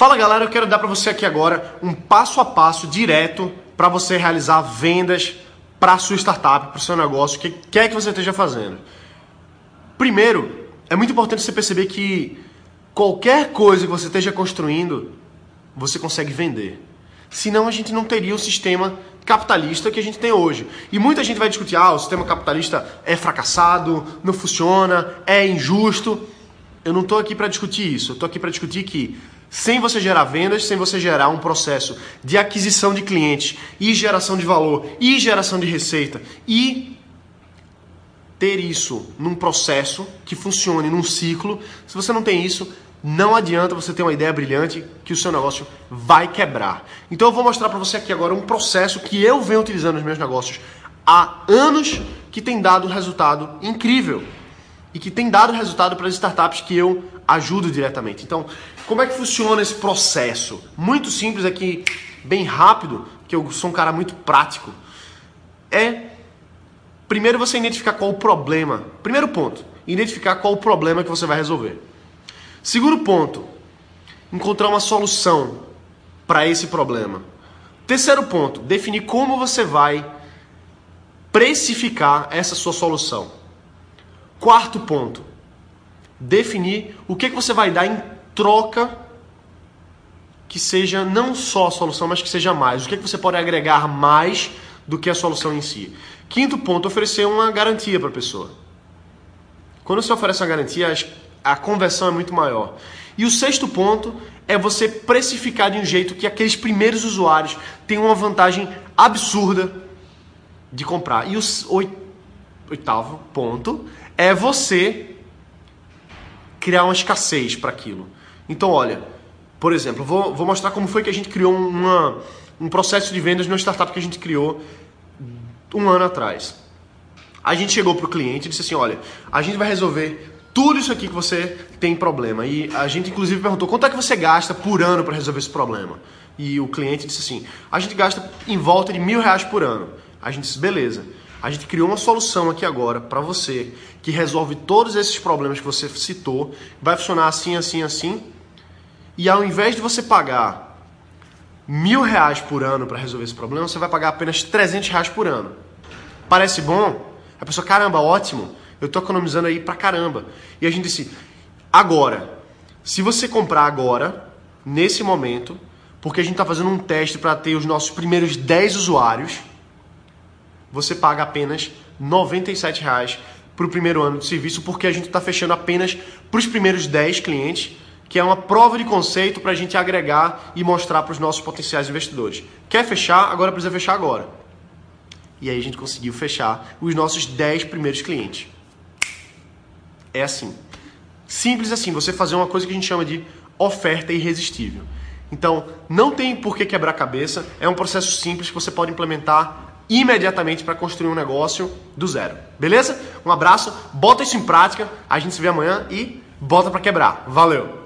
Fala galera, eu quero dar para você aqui agora um passo a passo direto para você realizar vendas para sua startup, para seu negócio, o que quer que você esteja fazendo. Primeiro, é muito importante você perceber que qualquer coisa que você esteja construindo, você consegue vender. Senão a gente não teria o sistema capitalista que a gente tem hoje. E muita gente vai discutir: ah, o sistema capitalista é fracassado, não funciona, é injusto. Eu não estou aqui para discutir isso. Eu estou aqui para discutir que sem você gerar vendas, sem você gerar um processo de aquisição de clientes e geração de valor e geração de receita e ter isso num processo que funcione num ciclo, se você não tem isso, não adianta você ter uma ideia brilhante que o seu negócio vai quebrar. Então eu vou mostrar para você aqui agora um processo que eu venho utilizando nos meus negócios há anos que tem dado resultado incrível e que tem dado resultado para as startups que eu ajudo diretamente. Então, como é que funciona esse processo? Muito simples aqui, bem rápido, que eu sou um cara muito prático. É primeiro você identificar qual o problema. Primeiro ponto, identificar qual o problema que você vai resolver. Segundo ponto, encontrar uma solução para esse problema. Terceiro ponto, definir como você vai precificar essa sua solução. Quarto ponto, definir o que, que você vai dar em troca que seja não só a solução, mas que seja mais. O que, que você pode agregar mais do que a solução em si. Quinto ponto, oferecer uma garantia para a pessoa. Quando você oferece uma garantia, a conversão é muito maior. E o sexto ponto é você precificar de um jeito que aqueles primeiros usuários tenham uma vantagem absurda de comprar. E o oitavo ponto é você criar uma escassez para aquilo. Então, olha, por exemplo, vou, vou mostrar como foi que a gente criou uma, um processo de vendas numa startup que a gente criou um ano atrás. A gente chegou para o cliente e disse assim: olha, a gente vai resolver tudo isso aqui que você tem problema. E a gente, inclusive, perguntou quanto é que você gasta por ano para resolver esse problema. E o cliente disse assim: a gente gasta em volta de mil reais por ano. A gente disse: beleza. A gente criou uma solução aqui agora para você que resolve todos esses problemas que você citou. Vai funcionar assim, assim, assim. E ao invés de você pagar mil reais por ano para resolver esse problema, você vai pagar apenas 300 reais por ano. Parece bom? A pessoa, caramba, ótimo. Eu estou economizando aí pra caramba. E a gente disse, agora, se você comprar agora, nesse momento, porque a gente está fazendo um teste para ter os nossos primeiros 10 usuários, você paga apenas R$ 97 para o primeiro ano de serviço, porque a gente está fechando apenas para os primeiros 10 clientes, que é uma prova de conceito para a gente agregar e mostrar para os nossos potenciais investidores. Quer fechar? Agora precisa fechar agora. E aí a gente conseguiu fechar os nossos 10 primeiros clientes. É assim. Simples assim, você fazer uma coisa que a gente chama de oferta irresistível. Então, não tem por que quebrar cabeça, é um processo simples que você pode implementar imediatamente para construir um negócio do zero. Beleza? Um abraço, bota isso em prática, a gente se vê amanhã e bota para quebrar. Valeu!